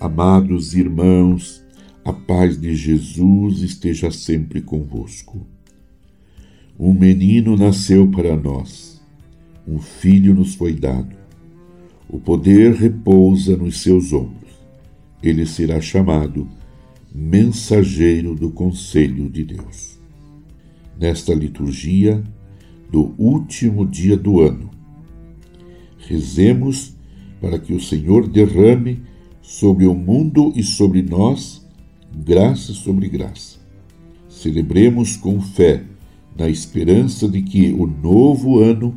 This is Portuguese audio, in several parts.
Amados irmãos, a paz de Jesus esteja sempre convosco. Um menino nasceu para nós, um filho nos foi dado. O poder repousa nos seus ombros. Ele será chamado Mensageiro do Conselho de Deus. Nesta liturgia do último dia do ano, rezemos para que o Senhor derrame sobre o mundo e sobre nós graça sobre graça. Celebremos com fé, na esperança de que o novo ano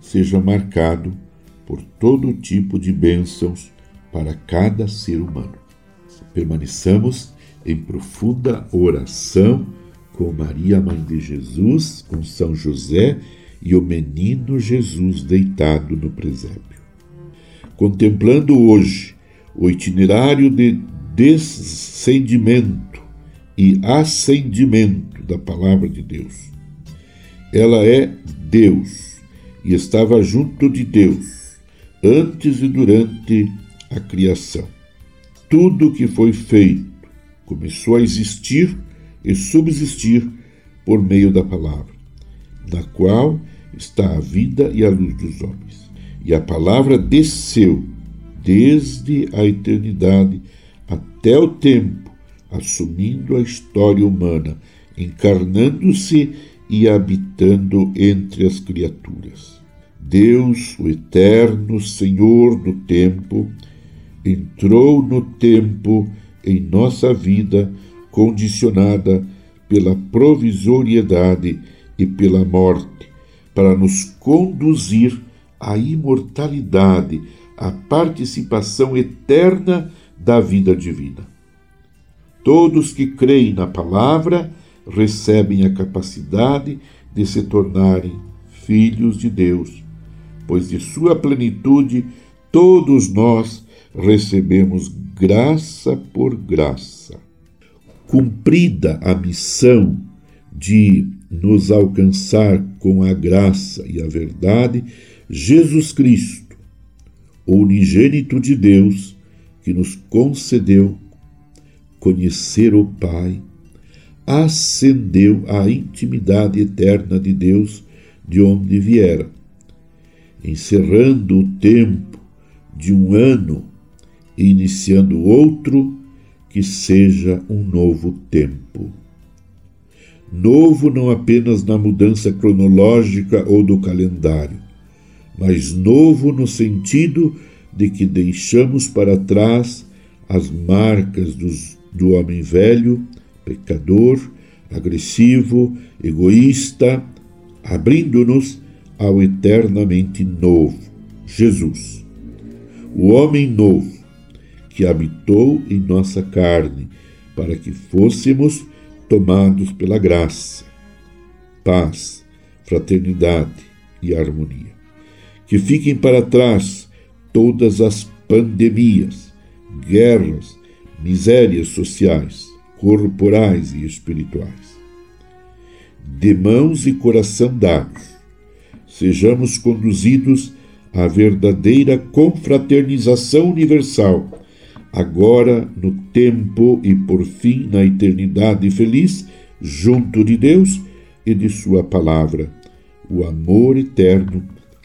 seja marcado por todo tipo de bênçãos para cada ser humano. Permaneçamos em profunda oração com Maria, Mãe de Jesus, com São José e o menino Jesus deitado no presépio. Contemplando hoje o itinerário de descendimento e ascendimento da palavra de Deus. Ela é Deus e estava junto de Deus antes e durante a criação. Tudo que foi feito começou a existir e subsistir por meio da palavra, na qual está a vida e a luz dos homens. E a palavra desceu desde a eternidade até o tempo, assumindo a história humana, encarnando-se e habitando entre as criaturas. Deus, o eterno Senhor do tempo, entrou no tempo em nossa vida condicionada pela provisoriedade e pela morte, para nos conduzir à imortalidade, à participação eterna da vida divina. Todos que creem na palavra recebem a capacidade de se tornarem filhos de Deus, pois de sua plenitude todos nós recebemos graça por graça. Cumprida a missão de nos alcançar com a graça e a verdade, Jesus Cristo, o unigênito de Deus, que nos concedeu conhecer o Pai, ascendeu à intimidade eterna de Deus de onde viera, encerrando o tempo de um ano e iniciando outro que seja um novo tempo. Novo não apenas na mudança cronológica ou do calendário, mas novo no sentido de que deixamos para trás as marcas dos, do homem velho, pecador, agressivo, egoísta, abrindo-nos ao eternamente novo, Jesus. O homem novo, que habitou em nossa carne, para que fôssemos tomados pela graça, paz, fraternidade e harmonia. Que fiquem para trás todas as pandemias, guerras, misérias sociais, corporais e espirituais. De mãos e coração dados, sejamos conduzidos à verdadeira confraternização universal, agora no tempo e por fim na eternidade feliz, junto de Deus e de Sua palavra, o amor eterno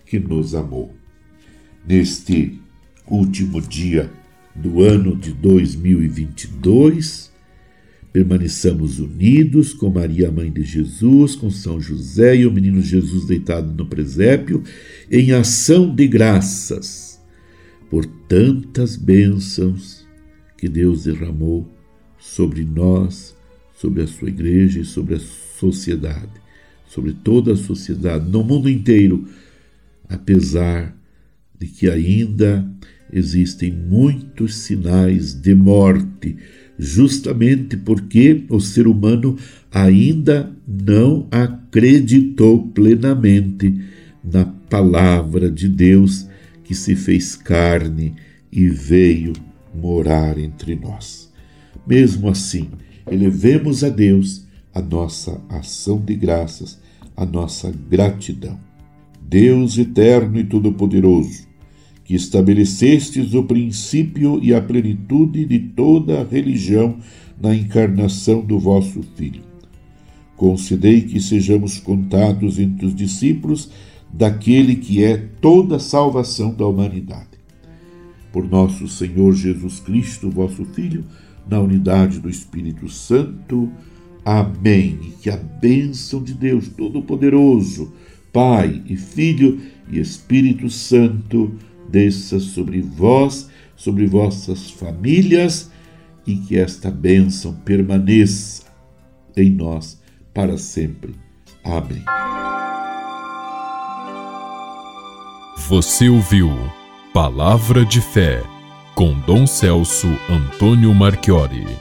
que nos amou neste último dia do ano de 2022. Permaneçamos unidos com Maria, Mãe de Jesus, com São José e o menino Jesus deitado no presépio, em ação de graças por tantas bênçãos que Deus derramou sobre nós, sobre a sua igreja e sobre a sociedade, sobre toda a sociedade, no mundo inteiro, apesar de que ainda existem muitos sinais de morte, justamente porque o ser humano ainda não acreditou plenamente na palavra de Deus que se fez carne e veio morar entre nós. Mesmo assim, elevemos a Deus a nossa ação de graças, a nossa gratidão. Deus eterno e todo-poderoso, que estabelecestes o princípio e a plenitude de toda a religião na encarnação do vosso Filho. Concedei que sejamos contados entre os discípulos daquele que é toda a salvação da humanidade. Por nosso Senhor Jesus Cristo, vosso Filho, na unidade do Espírito Santo. Amém. E que a bênção de Deus Todo-Poderoso, Pai e Filho e Espírito Santo, desça sobre vós, sobre vossas famílias e que esta bênção permaneça em nós para sempre. Amém. Você ouviu Palavra de Fé com Dom Celso Antônio Marchiori.